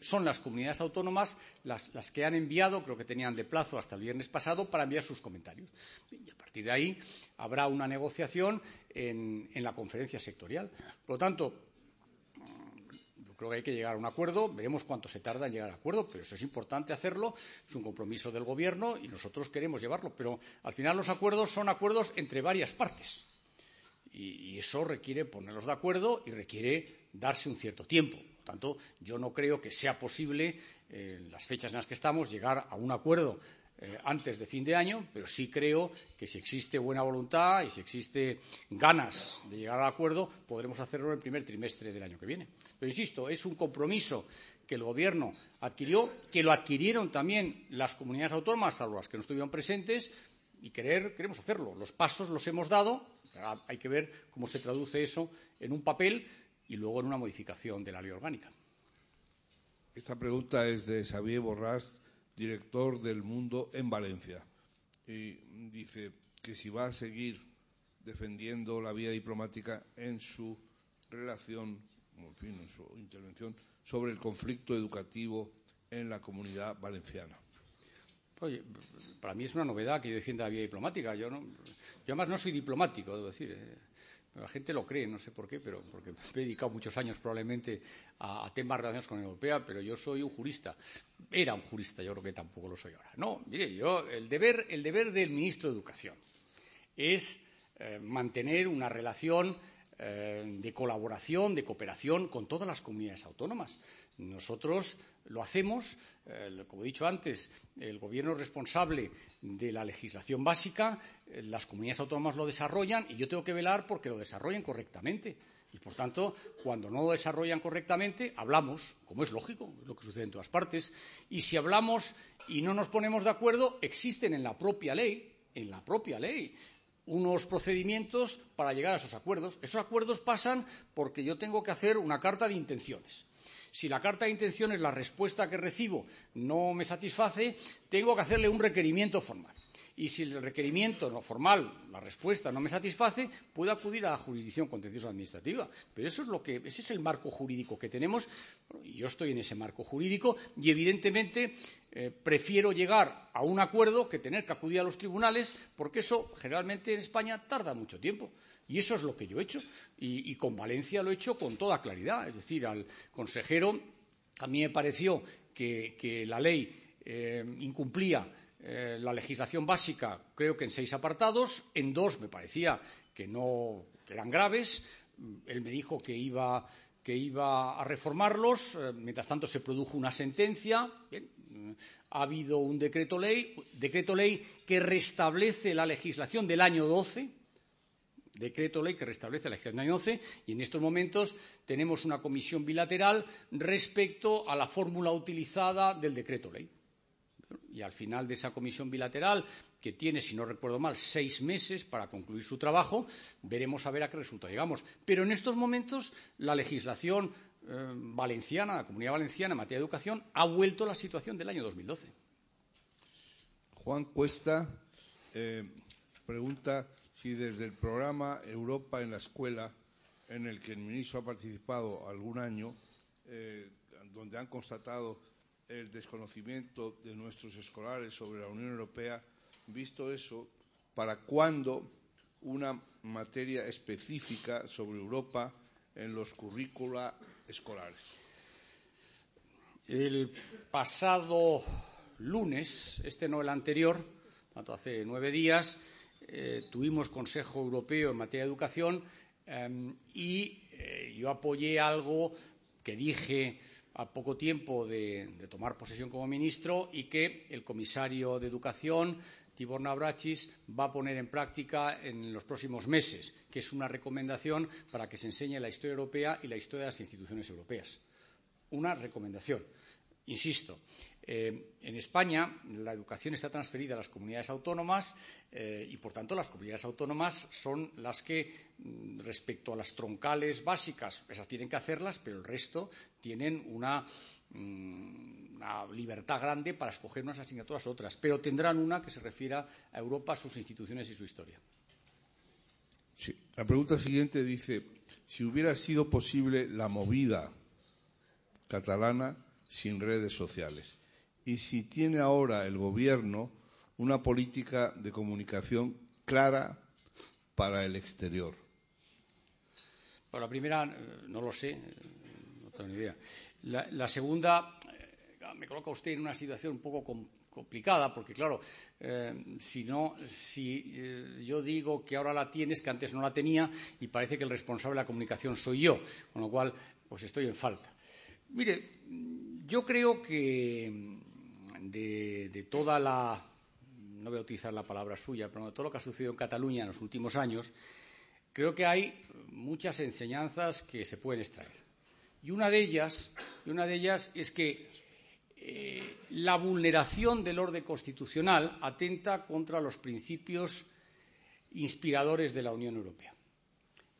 S6: son las comunidades autónomas las, que han enviado, creo que tenían de plazo hasta el viernes pasado, para enviar sus comentarios. Y a partir de ahí habrá una negociación en, la conferencia sectorial. Por lo tanto, creo que hay que llegar a un acuerdo. Veremos cuánto se tarda en llegar a acuerdo, pero eso es importante hacerlo. Es un compromiso del Gobierno y nosotros queremos llevarlo. Pero al final los acuerdos son acuerdos entre varias partes y, eso requiere ponerlos de acuerdo y requiere darse un cierto tiempo. Por tanto, yo no creo que sea posible, eh, en las fechas en las que estamos, llegar a un acuerdo eh, antes de fin de año, pero sí creo que si existe buena voluntad y si existe ganas de llegar al acuerdo, podremos hacerlo en el primer trimestre del año que viene. Pero insisto, es un compromiso que el Gobierno adquirió, que lo adquirieron también las comunidades autónomas, salvo las que no estuvieron presentes, y queremos hacerlo. Los pasos los hemos dado, hay que ver cómo se traduce eso en un papel y luego en una modificación de la ley orgánica.
S1: Esta pregunta es de Xavier Borrás, director del Mundo en Valencia. Y dice que si va a seguir defendiendo la vía diplomática en su relación, fin, en su intervención sobre el conflicto educativo en la comunidad valenciana.
S6: Oye, para mí es una novedad que yo defienda la vía diplomática. Yo, no, además no soy diplomático, debo decir. Eh. La gente lo cree, no sé por qué, pero porque me he dedicado muchos años probablemente a, a temas relacionados con la Europea, pero yo soy un jurista. Era un jurista, yo creo que tampoco lo soy ahora. No, mire, yo, el deber, el deber del ministro de Educación es eh, mantener una relación eh, de colaboración, de cooperación con todas las comunidades autónomas. Nosotros lo hacemos, eh, como he dicho antes, el Gobierno es responsable de la legislación básica, eh, las comunidades autónomas lo desarrollan y yo tengo que velar porque lo desarrollen correctamente. Y, por tanto, cuando no lo desarrollan correctamente, hablamos, como es lógico, es lo que sucede en todas partes. Y si hablamos y no nos ponemos de acuerdo, existen en la propia ley, en la propia ley, unos procedimientos para llegar a esos acuerdos. Esos acuerdos pasan porque yo tengo que hacer una carta de intenciones. Si la carta de intenciones, la respuesta que recibo, no me satisface, tengo que hacerle un requerimiento formal. Y si el requerimiento no formal, la respuesta no me satisface, puedo acudir a la jurisdicción contenciosa administrativa. Pero eso es lo que, ese es el marco jurídico que tenemos. Y yo estoy en ese marco jurídico y, evidentemente, eh, prefiero llegar a un acuerdo que tener que acudir a los tribunales, porque eso generalmente en España tarda mucho tiempo. Y eso es lo que yo he hecho. Y, con Valencia lo he hecho con toda claridad. Es decir, al consejero a mí me pareció que, la ley eh, incumplía eh, la legislación básica, creo que en seis apartados. En dos me parecía que no eran graves. Él me dijo que iba, que iba a reformarlos. Eh, mientras tanto, se produjo una sentencia. Ha habido un decreto ley, decreto ley que restablece la legislación del año 12 decreto ley que restablece la legislación del año 11 y en estos momentos tenemos una comisión bilateral respecto a la fórmula utilizada del decreto ley. Y al final de esa comisión bilateral, que tiene, si no recuerdo mal, seis meses para concluir su trabajo, veremos a ver a qué resultado llegamos. Pero en estos momentos la legislación eh, valenciana, la comunidad valenciana en materia de educación, ha vuelto a la situación del año 2012.
S1: Juan Cuesta eh, pregunta si desde el programa Europa en la escuela, en el que el ministro ha participado algún año, eh, donde han constatado el desconocimiento de nuestros escolares sobre la Unión Europea, visto eso, ¿para cuándo una materia específica sobre Europa en los currícula escolares.
S6: El pasado lunes, este no el anterior, tanto hace nueve días, eh, tuvimos Consejo Europeo en materia de educación em, y eh, yo apoyé algo que dije a poco tiempo de, tomar posesión como ministro y que el comisario de Educación, Tibor Navrachis, va a poner en práctica en los próximos meses, que es una recomendación para que se enseñe la historia europea y la historia de las instituciones europeas. Una recomendación. Insisto, eh, en España la educación está transferida a las comunidades autónomas eh, y, por tanto, las comunidades autónomas son las que, mm, respecto a las troncales básicas, esas tienen que hacerlas, pero el resto tienen una, mm, una libertad grande para escoger unas asignaturas u otras, pero tendrán una que se refiera a Europa, sus instituciones y su historia.
S1: La pregunta siguiente dice, si hubiera sido posible la movida catalana sin redes sociales, y si tiene ahora el Gobierno una política de comunicación clara para el exterior.
S6: Bueno, la primera eh, no lo sé, no tengo ni idea. La, la segunda, eh, me coloca usted en una situación un poco com complicada, porque claro, eh, si no, si eh, yo digo que ahora la tienes, que antes no la tenía, y parece que el responsable de la comunicación soy yo, con lo cual, pues estoy en falta. Mire, yo creo que de, de, toda la, no voy a utilizar la palabra suya, pero de todo lo que ha sucedido en Cataluña en los últimos años, creo que hay muchas enseñanzas que se pueden extraer. Y una de ellas, una de ellas es que eh, la vulneración del orden constitucional atenta contra los principios inspiradores de la Unión Europea.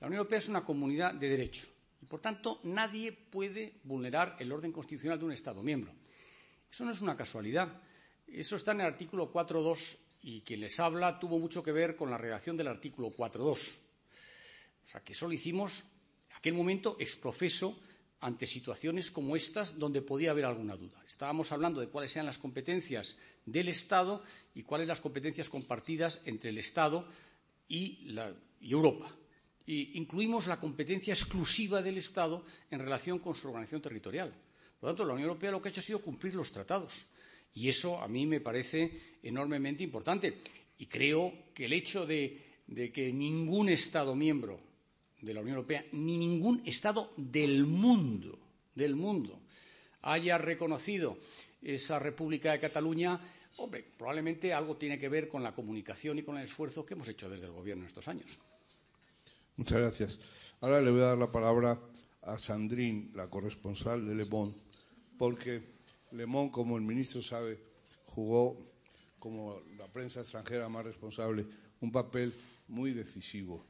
S6: La Unión Europea es una comunidad de derecho y, por tanto, nadie puede vulnerar el orden constitucional de un Estado miembro. Eso no es una casualidad. Eso está en el artículo 4.2 y quien les habla tuvo mucho que ver con la redacción del artículo 4.2. O sea, que eso lo hicimos en aquel momento exprofeso ante situaciones como estas donde podía haber alguna duda. Estábamos hablando de cuáles eran las competencias del Estado y cuáles las competencias compartidas entre el Estado y, Europa. Y incluimos la competencia exclusiva del Estado en relación con su organización territorial. Por lo tanto, la Unión Europea lo que ha hecho ha sido cumplir los tratados. Y eso a mí me parece enormemente importante. Y creo que el hecho de, que ningún Estado miembro de la Unión Europea, ni ningún Estado del mundo, del mundo, haya reconocido esa República de Cataluña, hombre, probablemente algo tiene que ver con la comunicación y con el esfuerzo que hemos hecho desde el Gobierno estos años.
S1: Muchas gracias. Ahora le voy a dar la palabra a Sandrine, la corresponsal de Le Monde porque Le Monde, como el ministro sabe, jugó como la prensa extranjera más responsable un papel muy decisivo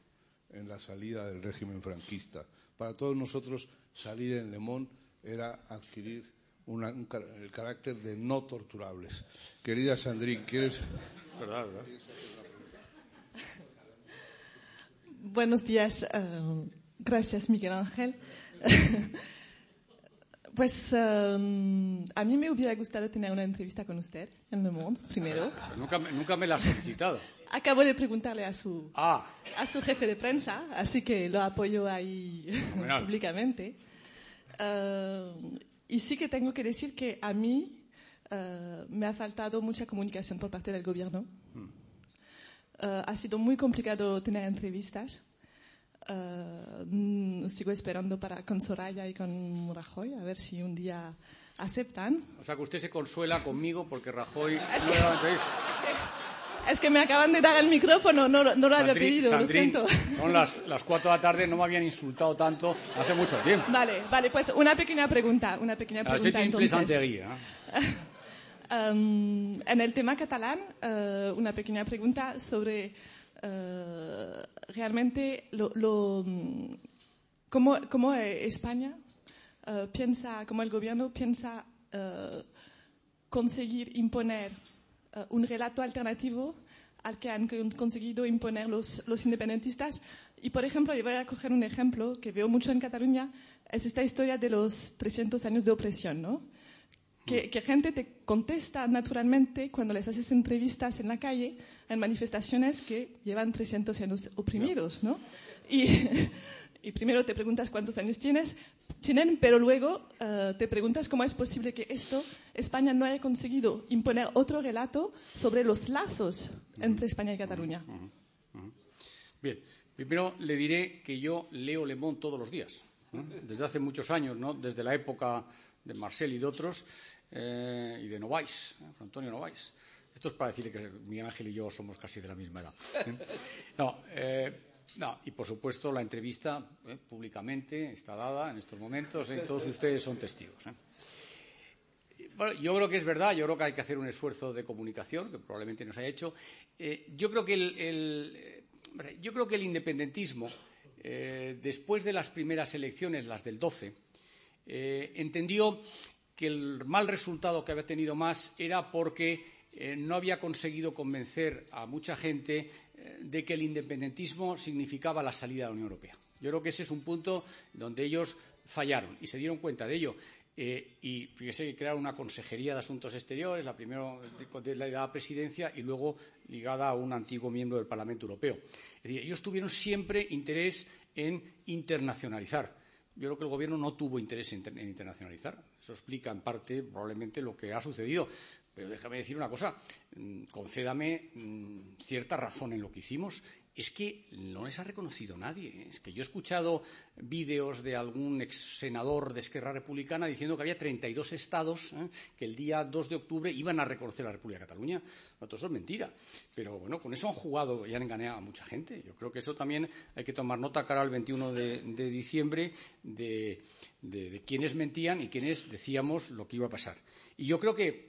S1: en la salida del régimen franquista. Para todos nosotros salir en Le Monde era adquirir una, un, el carácter de no torturables. Querida Sandrine, ¿quieres?
S6: ¿Verdad, verdad?
S7: Buenos días. Uh, gracias, Miguel Ángel. Pues um, a mí me hubiera gustado tener una entrevista con usted en Le Monde, primero.
S6: Nunca, nunca me la has solicitado.
S7: Acabo de preguntarle a su,
S6: ah.
S7: a su jefe de prensa, así que lo apoyo ahí públicamente. Uh, y sí que tengo que decir que a mí uh, me ha faltado mucha comunicación por parte del gobierno. Hmm. Uh, ha sido muy complicado tener entrevistas. Uh, sigo esperando para con Soraya y con Rajoy a ver si un día aceptan.
S6: O sea que usted se consuela conmigo porque Rajoy
S7: es
S6: no
S7: que,
S6: da entrevista.
S7: Es que, es que me acaban de dar el micrófono, no, no lo había pedido,
S6: Sandrín,
S7: lo siento.
S6: Son las, las cuatro de la tarde, no me habían insultado tanto hace mucho tiempo.
S7: Vale, vale, pues una pequeña pregunta, una pequeña pregunta entonces.
S6: ¿eh?
S7: um, en el tema catalán, uh, una pequeña pregunta sobre Uh, realmente lo, cómo, cómo España piensa, cómo el gobierno piensa conseguir imponer un relato alternativo al que han conseguido imponer los, los, independentistas. Y, por ejemplo, yo voy a coger un ejemplo que veo mucho en Cataluña, es esta historia de los 300 años de opresión, ¿no? Que, que, gente te contesta naturalmente cuando les haces entrevistas en la calle, en manifestaciones que llevan 300 años oprimidos, ¿no? Y, y primero te preguntas cuántos años tienes, tienen, pero luego uh, te preguntas cómo es posible que esto, España no haya conseguido imponer otro relato sobre los lazos entre España y Cataluña.
S6: Bien, primero le diré que yo leo Le Monde todos los días, ¿no? desde hace muchos años, ¿no? desde la época de Marcel y de otros, eh, y de Novais, ¿eh? Antonio Novais. Esto es para decirle que Miguel Ángel y yo somos casi de la misma edad. ¿eh? No, eh, no, y por supuesto la entrevista públicamente está dada en estos momentos y todos ustedes son testigos. Bueno, yo creo que es verdad, yo creo que hay que hacer un esfuerzo de comunicación, que probablemente no se haya hecho. yo, creo que el, yo creo que el independentismo, después de las primeras elecciones, las del 12, entendió que el mal resultado que había tenido más era porque eh, no había conseguido convencer a mucha gente eh, de que el independentismo significaba la salida de la Unión Europea. Yo creo que ese es un punto donde ellos fallaron y se dieron cuenta de ello. Eh, y fíjese que crearon una consejería de asuntos exteriores, la primera de, de la presidencia y luego ligada a un antiguo miembro del Parlamento Europeo. Es decir, ellos tuvieron siempre interés en internacionalizar. Yo creo que el Gobierno no tuvo interés en, internacionalizar. Eso explica en parte probablemente lo que ha sucedido. Pero déjame decir una cosa, mm, concédame mm, cierta razón en lo que hicimos. Es que no les ha reconocido nadie. Es que yo he escuchado vídeos de algún ex senador de Esquerra Republicana diciendo que había 32 estados ¿eh? que el día 2 de octubre iban a reconocer la República de Cataluña. Todo eso es mentira. Pero bueno, con eso han jugado y han engañado a mucha gente. Yo creo que eso también hay que tomar nota cara al 21 de, diciembre de, de, de quiénes mentían y quiénes decíamos lo que iba a pasar. Y yo creo que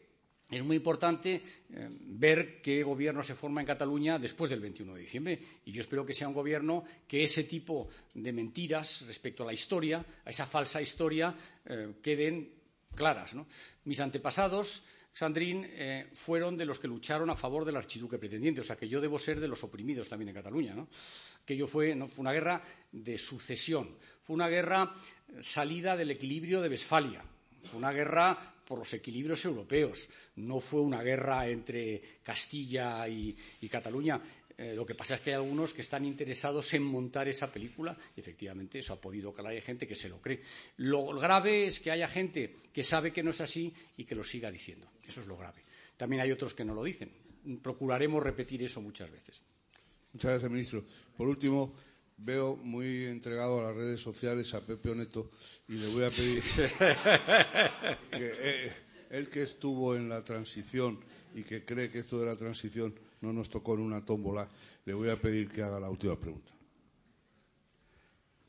S6: es muy importante eh, ver qué gobierno se forma en Cataluña después del 21 de diciembre. Y yo espero que sea un gobierno que ese tipo de mentiras respecto a la historia, a esa falsa historia, eh, queden claras. Mis antepasados, Sandrín, eh, fueron de los que lucharon a favor del archiduque pretendiente. O sea que yo debo ser de los oprimidos también en Cataluña. ¿no? Aquello fue, no, fue una guerra de sucesión. Fue una guerra salida del equilibrio de Westfalia. Fue una guerra por los equilibrios europeos. No fue una guerra entre Castilla y, Cataluña. Eh, lo que pasa es que hay algunos que están interesados en montar esa película y efectivamente eso ha podido calar. Hay gente que se lo cree. Lo grave es que haya gente que sabe que no es así y que lo siga diciendo. Eso es lo grave. También hay otros que no lo dicen. Procuraremos repetir eso muchas veces.
S1: Muchas gracias, ministro. Por último, veo muy entregado a las redes sociales a Pepe Oneto y le voy a pedir que eh, él que estuvo en la transición y que cree que esto de la transición no nos tocó en una tómbola, le voy a pedir que haga la última pregunta.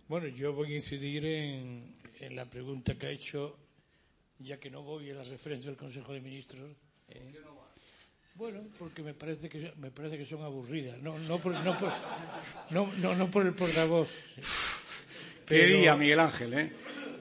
S8: Bueno, yo voy a incidir en, en la pregunta que ha hecho, ya que no voy a la referencia del Consejo de Ministros. Eh, bueno, porque me parece que me parece que son aburridas, no no por, no por, no, no, no por el portavoz.
S6: Pero, Qué día, Miguel Ángel, ¿eh?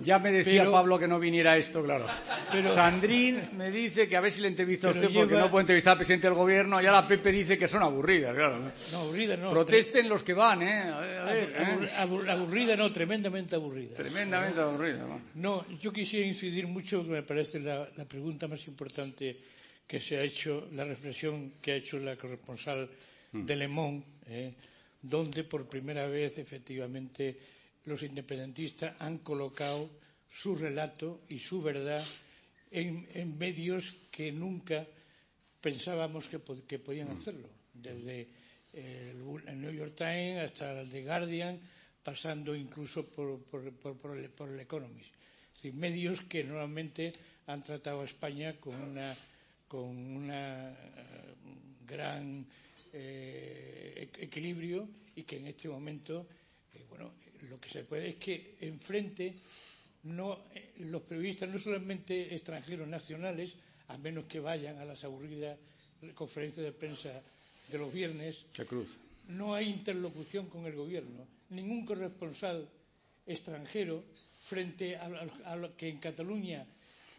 S6: Ya me decía
S8: pero,
S6: Pablo que no viniera esto, claro.
S8: Pero,
S6: Sandrín me dice que a ver si le entrevista a usted lleva, porque no puede entrevistar al presidente del gobierno. Y ahora Pepe dice que son aburridas, claro.
S8: No, aburridas no.
S6: Protesten los que van, ¿eh? A ver, a ver,
S8: abur,
S6: ¿eh?
S8: abur, aburrida no, tremendamente aburrida.
S6: Tremendamente aburrida. ¿no?
S8: yo quisiera incidir mucho, me parece la, la pregunta más importante que se ha hecho, la reflexión que ha hecho la corresponsal de Le Monde, eh, donde por primera vez efectivamente los independentistas han colocado su relato y su verdad en, en medios que nunca pensábamos que, que podían hacerlo, desde el, el, New York Times hasta el The Guardian, pasando incluso por, por, por, por el, por el Economist. Es decir, medios que normalmente han tratado a España con una con un eh, gran eh, equilibrio y que en este momento, eh, bueno, lo que se puede es que enfrente no, eh, los periodistas, no solamente extranjeros nacionales, a menos que vayan a las aburridas conferencias de prensa de los viernes, no hay interlocución con el gobierno. Ningún corresponsal extranjero frente a, a, a lo que en Cataluña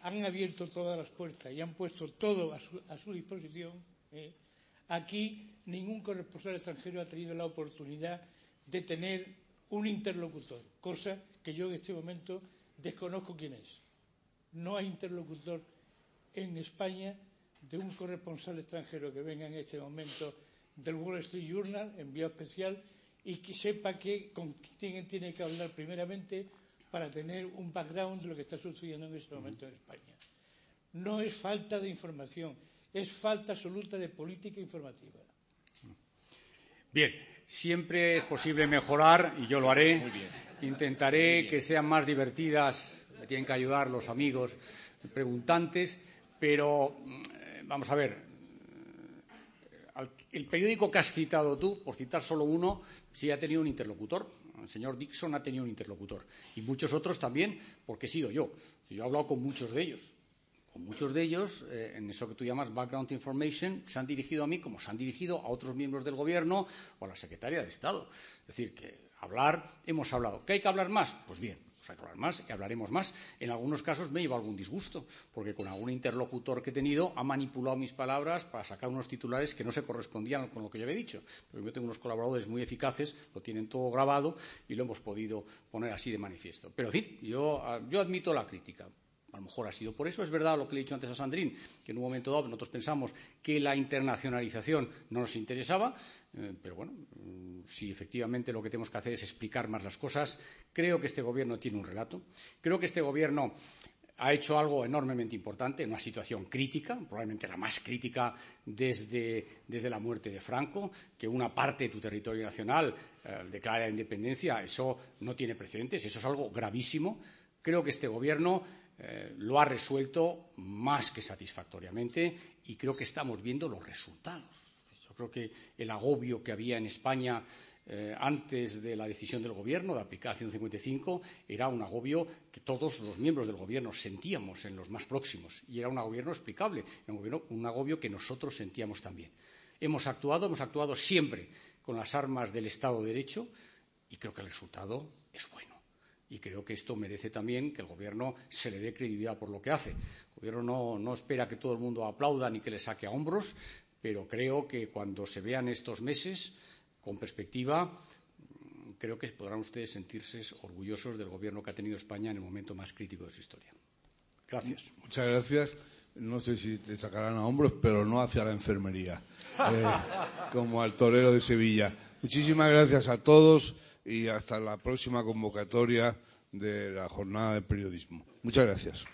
S8: han abierto todas las puertas y han puesto todo a su, a su disposición, eh, aquí ningún corresponsal extranjero ha tenido la oportunidad de tener un interlocutor, cosa que yo en este momento desconozco quién es. No hay interlocutor en España de un corresponsal extranjero que venga en este momento del Wall Street Journal, enviado especial, y que sepa que, con quién tiene que hablar primeramente para tener un background de lo que está sucediendo en este momento en España. No es falta de información, es falta absoluta de política informativa.
S6: Bien, siempre es posible mejorar y yo lo haré. Intentaré que sean más divertidas, me tienen que ayudar los amigos preguntantes, pero mm, vamos a ver, el periódico que has citado tú, por citar solo uno, sí ha tenido un interlocutor. El señor Dixon ha tenido un interlocutor. Y muchos otros también, porque he sido yo. Yo he hablado con muchos de ellos. Con muchos de ellos, eh, en eso que tú llamas background information, se han dirigido a mí como se han dirigido a otros miembros del Gobierno o a la Secretaria de Estado. Es decir, que hablar, hemos hablado. ¿Que hay que hablar más? Pues bien, pues hay que hablar más y hablaremos más. En algunos casos me lleva algún disgusto, porque con algún interlocutor que he tenido ha manipulado mis palabras para sacar unos titulares que no se correspondían con lo que yo había dicho. Pero yo tengo unos colaboradores muy eficaces, lo tienen todo grabado y lo hemos podido poner así de manifiesto. Pero, en fin, yo, ah, yo admito la crítica. A lo mejor ha sido por eso. Es verdad lo que le he dicho antes a Sandrín, que en un momento dado nosotros pensamos que la internacionalización no nos interesaba, eh, pero bueno, mm, si efectivamente lo que tenemos que hacer es explicar más las cosas, creo que este Gobierno tiene un relato. Creo que este Gobierno ha hecho algo enormemente importante en una situación crítica, probablemente la más crítica desde, desde la muerte de Franco, que una parte de tu territorio nacional eh, declare la independencia, eso no tiene precedentes, eso es algo gravísimo. Creo que este Gobierno eh, lo ha resuelto más que satisfactoriamente y creo que estamos viendo los resultados. Yo creo que el agobio que había en España eh, antes de la decisión del Gobierno de aplicar 155 era un agobio que todos los miembros del Gobierno sentíamos en los más próximos y era un agobio explicable, un, un agobio que nosotros sentíamos también. Hemos actuado, hemos actuado siempre con las armas del Estado de Derecho y creo que el resultado es bueno y creo que esto merece también que el Gobierno se le dé credibilidad por lo que hace. El Gobierno no, espera que todo el mundo aplauda ni que le saque a hombros, pero creo que cuando se vean estos meses con perspectiva, creo que podrán ustedes sentirse orgullosos del Gobierno que ha tenido España en el momento más crítico de su historia. Gracias.
S1: Muchas gracias. No sé si te sacarán a hombros, pero no hacia la enfermería, eh, como al torero de Sevilla. Muchísimas gracias a todos y hasta la próxima convocatoria de la jornada de periodismo. Muchas gracias.